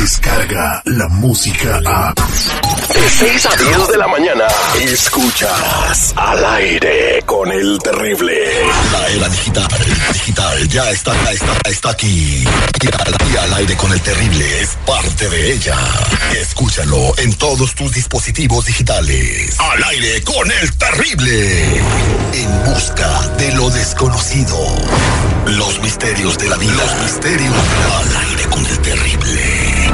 Llega la música a... De 6 a 10 de la mañana, escuchas al aire con el terrible. La era digital, digital, ya está, ya está, está aquí. Y al, y al aire con el terrible es parte de ella. Escúchalo en todos tus dispositivos digitales. Al aire con el terrible. En busca de lo desconocido. Los misterios de la vida. Los misterios al aire con el terrible.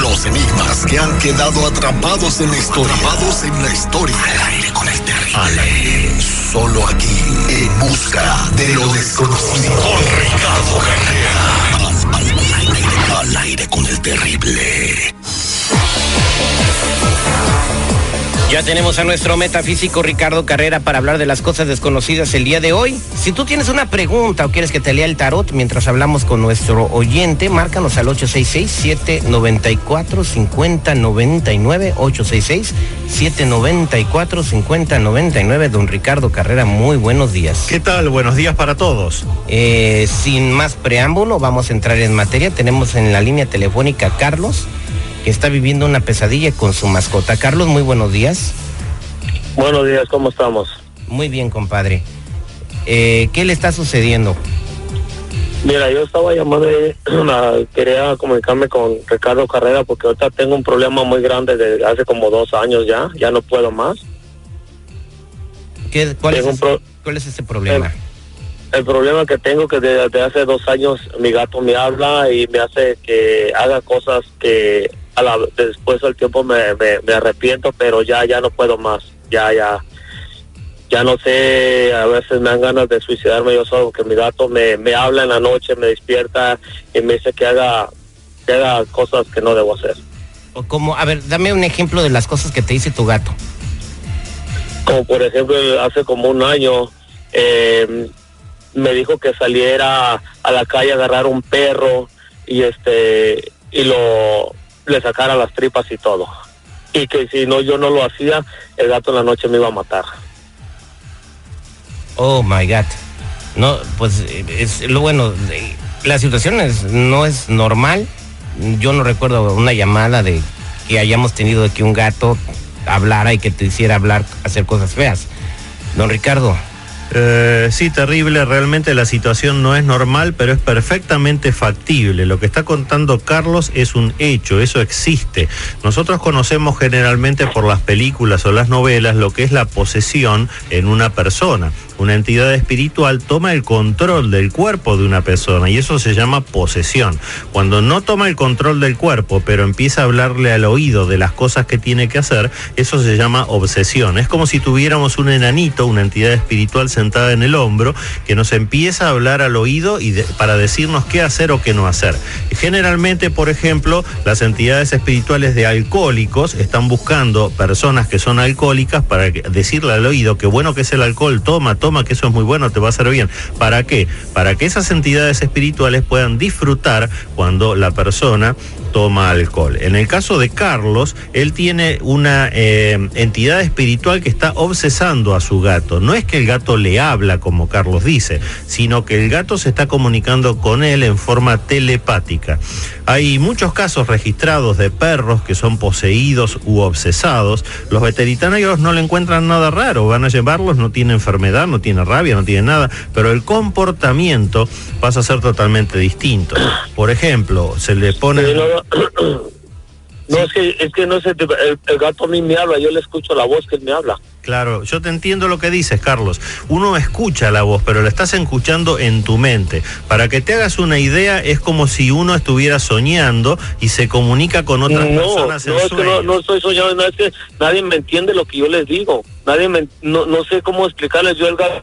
Los enigmas que han quedado atrapados en la historia. En la historia. Al aire con el terrible. Al aire. Solo aquí. En busca de lo desconocido. Con Ricardo Carrera. Al, al- al al aire con el terrible. Ya tenemos a nuestro metafísico Ricardo Carrera para hablar de las cosas desconocidas el día de hoy. Si tú tienes una pregunta o quieres que te lea el tarot mientras hablamos con nuestro oyente, márcanos al 866-794-5099, 866-794-5099. Don Ricardo Carrera, muy buenos días. ¿Qué tal? Buenos días para todos. Eh, sin más preámbulo, vamos a entrar en materia. Tenemos en la línea telefónica a Carlos, está viviendo una pesadilla con su mascota. Carlos, muy buenos días. Buenos días, ¿cómo estamos? Muy bien, compadre. Eh, ¿Qué le está sucediendo? Mira, yo estaba llamando, quería comunicarme con Ricardo Carrera porque ahorita tengo un problema muy grande desde hace como dos años ya, ya no puedo más. ¿Qué, cuál, es Tengo ese, cuál es ese problema? El problema que tengo que desde hace dos años mi gato me habla y me hace que haga cosas que a la, después del tiempo me, me, me arrepiento, pero ya ya no puedo más, ya ya ya no sé, a veces me dan ganas de suicidarme yo solo porque mi gato me, me habla en la noche, me despierta y me dice que haga que haga cosas que no debo hacer. O como, a ver, dame un ejemplo de las cosas que te dice tu gato. Como por ejemplo, hace como un año eh, me dijo que saliera a la calle a agarrar un perro y este y lo le sacara las tripas y todo. Y que si no yo no lo hacía, el gato en la noche me iba a matar. Oh my God. No, pues es lo bueno. La situación es, no es normal. Yo no recuerdo una llamada de que hayamos tenido de que un gato hablara y que te hiciera hablar, hacer cosas feas. Don Ricardo, Eh, sí, terrible, realmente la situación no es normal, pero es perfectamente factible. Lo que está contando Carlos es un hecho, eso existe. Nosotros conocemos generalmente por las películas o las novelas lo que es la posesión en una persona. Una entidad espiritual toma el control del cuerpo de una persona y eso se llama posesión. Cuando no toma el control del cuerpo, pero empieza a hablarle al oído de las cosas que tiene que hacer, eso se llama obsesión. Es como si tuviéramos un enanito, una entidad espiritual sentada en el hombro, que nos empieza a hablar al oído y para decirnos qué hacer o qué no hacer. Generalmente, por ejemplo, las entidades espirituales de alcohólicos están buscando personas que son alcohólicas para decirle al oído que bueno que es el alcohol, toma, toma, que eso es muy bueno, te va a hacer bien. ¿Para qué? Para que esas entidades espirituales puedan disfrutar cuando la persona toma alcohol. En el caso de Carlos, él tiene una eh, entidad espiritual que está obsesando a su gato. No es que el gato le habla, como Carlos dice, sino que el gato se está comunicando con él en forma telepática. Hay muchos casos registrados de perros que son poseídos u obsesados. Los veterinarios no le encuentran nada raro, van a llevarlos, no tiene enfermedad, no tiene rabia, no tiene nada, pero el comportamiento pasa a ser totalmente distinto. Por ejemplo, se le pone... no, es que es que no sé, el, el gato a mí me habla, yo le escucho la voz que él me habla. Claro, yo te entiendo lo que dices, Carlos. Uno escucha la voz, pero la estás escuchando en tu mente. Para que te hagas una idea, es como si uno estuviera soñando y se comunica con otras no, personas en no, es que no, estoy soñando, no, es que nadie me entiende lo que yo les digo. Nadie me, no, no sé cómo explicarles. Yo el gato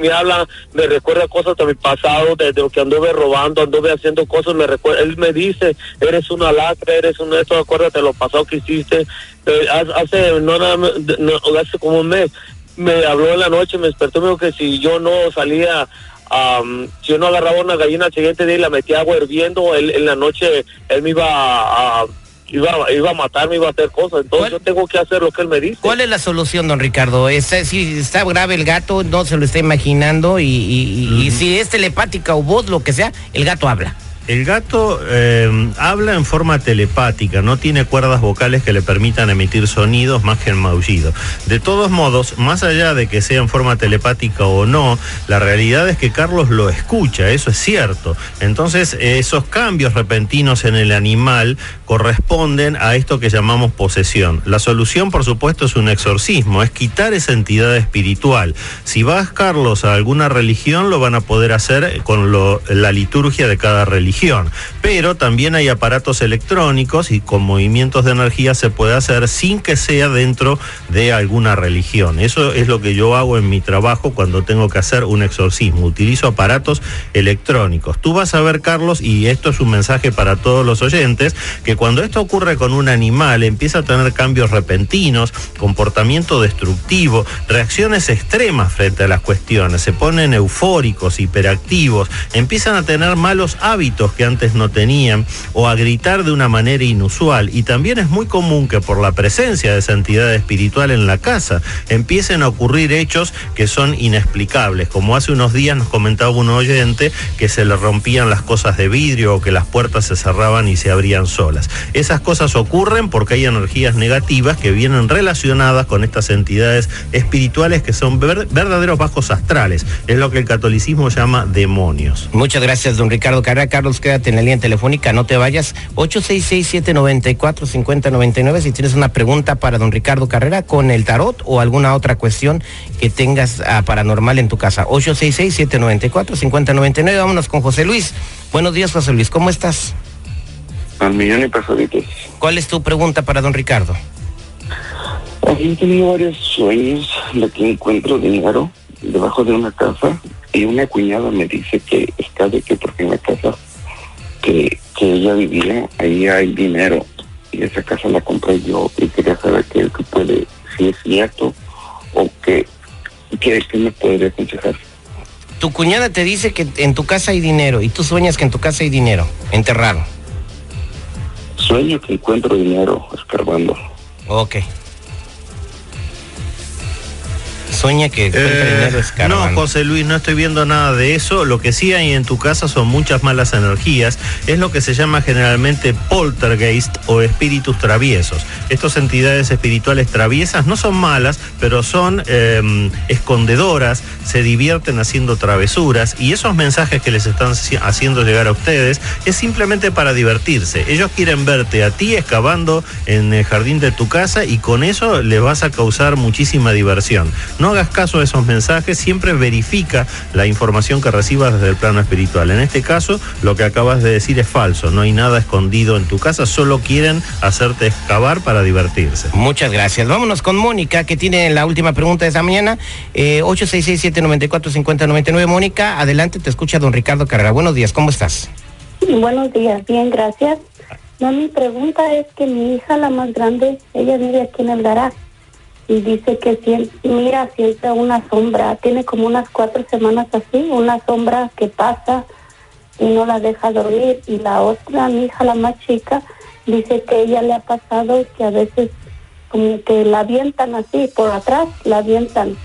me habla, me recuerda cosas de mi pasado, de, de lo que anduve robando, anduve haciendo cosas, me recuerda, él me dice, eres una lacra, eres un esto, acuérdate lo pasado que hiciste. Eh, hace- no, nada no, hace como un mes, me habló en la noche, me despertó, me dijo que si yo no salía am, si yo no agarraba una gallina al siguiente día y la metía agua hirviendo, él en la noche él me iba a- iba, iba a matarme, iba a hacer cosas. Entonces ¿Cuál? yo tengo que hacer lo que él me dice. ¿cuál es la solución, don Ricardo? ¿Es, eh, si está grave el gato, no se lo está imaginando y, y- y- y si es telepática o voz, lo que sea, el gato habla. El gato eh, habla en forma telepática, no tiene cuerdas vocales que le permitan emitir sonidos más que el maullido. De todos modos, más allá de que sea en forma telepática o no, la realidad es que Carlos lo escucha, eso es cierto. Entonces, esos cambios repentinos en el animal corresponden a esto que llamamos posesión. La solución, por supuesto, es un exorcismo, es quitar esa entidad espiritual. Si vas, Carlos, a alguna religión, lo van a poder hacer con la liturgia de cada religión pero también hay aparatos electrónicos y con movimientos de energía se puede hacer sin que sea dentro de alguna religión. Eso es lo que yo hago en mi trabajo cuando tengo que hacer un exorcismo. Utilizo aparatos electrónicos. Tú vas a ver, Carlos, y esto es un mensaje para todos los oyentes, que cuando esto ocurre con un animal empieza a tener cambios repentinos, comportamiento destructivo, reacciones extremas frente a las cuestiones, se ponen eufóricos, hiperactivos, empiezan a tener malos hábitos que antes no tenían o a gritar de una manera inusual. Y también es muy común que por la presencia de esa entidad espiritual en la casa empiecen a ocurrir hechos que son inexplicables. Como hace unos días nos comentaba un oyente que se le rompían las cosas de vidrio o que las puertas se cerraban y se abrían solas. Esas cosas ocurren porque hay energías negativas que vienen relacionadas con estas entidades espirituales que son verdaderos bajos astrales. Es lo que el catolicismo llama demonios. Muchas gracias, don Ricardo Carrera. Carlos quédate en la línea telefónica, no te vayas. 866-794-5099 si tienes una pregunta para don Ricardo Carrera con el tarot o alguna otra cuestión que tengas uh, paranormal en tu casa. 866-794-5099. Vámonos con José Luis. Buenos días, José Luis. ¿Cómo estás? Al millón y pasaditos. ¿Cuál es tu pregunta para don Ricardo? He tenido varios sueños de que encuentro dinero debajo de una casa y una cuñada me dice que está de que porque en la casa que, que ella vivía, ahí hay dinero y esa casa la compré yo y quería saber qué, que puede, si es cierto o qué, qué, qué me podría aconsejar. Tu cuñada te dice que en tu casa hay dinero y tú sueñas que en tu casa hay dinero enterrado. Sueño que encuentro dinero escarbando. Ok sueña que eh, dinero No, José Luis, no estoy viendo nada de eso. Lo que sí hay en tu casa son muchas malas energías. Es lo que se llama generalmente poltergeist o espíritus traviesos. Estas entidades espirituales traviesas no son malas, pero son em, escondedoras, se divierten haciendo travesuras y esos mensajes que les están haciendo llegar a ustedes es simplemente para divertirse. Ellos quieren verte a ti excavando en el jardín de tu casa y con eso les vas a causar muchísima diversión. No hagas caso a esos mensajes, siempre verifica la información que recibas desde el plano espiritual. En este caso, lo que acabas de decir es falso, no hay nada escondido en tu casa, solo quieren hacerte excavar para divertirse. Muchas gracias. Vámonos con Mónica, que tiene la última pregunta de esta mañana. Eh, 866-794-5099. Mónica, adelante, te escucha don Ricardo Carrera. Buenos días, ¿cómo estás? Buenos días, bien, gracias. No, mi pregunta es que mi hija, la más grande, ella vive aquí en el garaje y dice que siente, mira, siente una sombra, tiene como unas cuatro semanas así, una sombra que pasa y no la deja dormir. Y la otra, mi hija, la más chica, dice que ella le ha pasado que a veces como que la avientan así, por atrás, la avientan.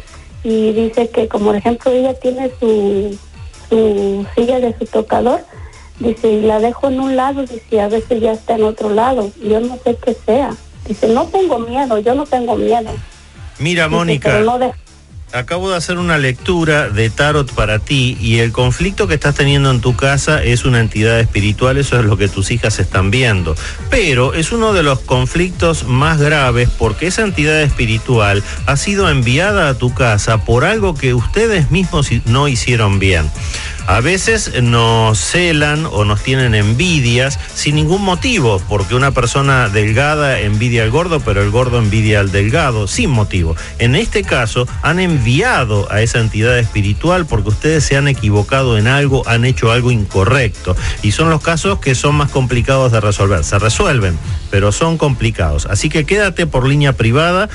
Y dice que, como ejemplo, ella tiene su, su silla de su tocador, dice, y la dejo en un lado, dice, a veces ya está en otro lado. Yo no sé qué sea. Dice, no tengo miedo, yo no tengo miedo. Mira, Mónica. Acabo de hacer una lectura de tarot para ti y el conflicto que estás teniendo en tu casa es una entidad espiritual, eso es lo que tus hijas están viendo. Pero es uno de los conflictos más graves porque esa entidad espiritual ha sido enviada a tu casa por algo que ustedes mismos no hicieron bien. A veces nos celan o nos tienen envidias sin ningún motivo, porque una persona delgada envidia al gordo, pero el gordo envidia al delgado, sin motivo. En este caso, han enviado a esa entidad espiritual porque ustedes se han equivocado en algo, han hecho algo incorrecto. Y son los casos que son más complicados de resolver. Se resuelven, pero son complicados. Así que quédate por línea privada,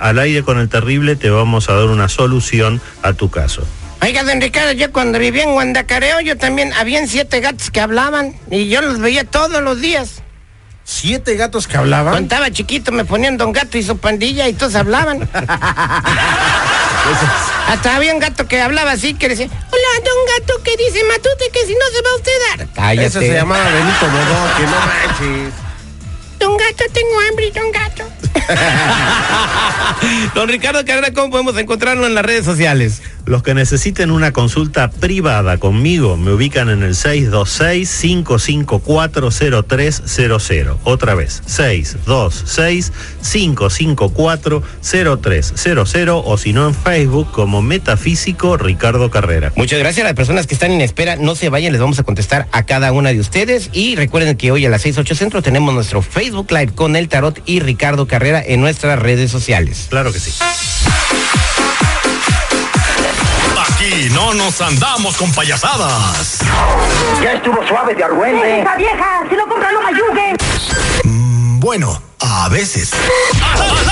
al aire con el terrible te vamos a dar una solución a tu caso. Oiga, don Ricardo, yo cuando vivía en Guandacareo, yo también, habían siete gatos que hablaban y yo los veía todos los días. ¿Siete gatos que hablaban? Cuando estaba chiquito me ponían don gato y su pandilla y todos hablaban. Hasta había un gato que hablaba así, que decía, hola a Don Gato que dice Matute que si no se va a usted dar. Cállate. Ese se llamaba Benito Bodoque, no manches. Don Gato, tengo hambre, Don Gato. Don Ricardo Carrera, ¿cómo podemos encontrarlo en las redes sociales? Los que necesiten una consulta privada conmigo me ubican en el 626-554-0300. Otra vez, 626-554-0300 o si no en Facebook como Metafísico Ricardo Carrera. Muchas gracias a las personas que están en espera. No se vayan, les vamos a contestar a cada una de ustedes. Y recuerden que hoy a las 6, 8 centro tenemos nuestro Facebook Live con el Tarot y Ricardo Carrera en nuestras redes sociales. Claro que sí. Aquí no nos andamos con payasadas. Ya estuvo suave de argüente. ¡Esa vieja! ¡Si lo compra, no me ayude! Mm, bueno, a veces. Al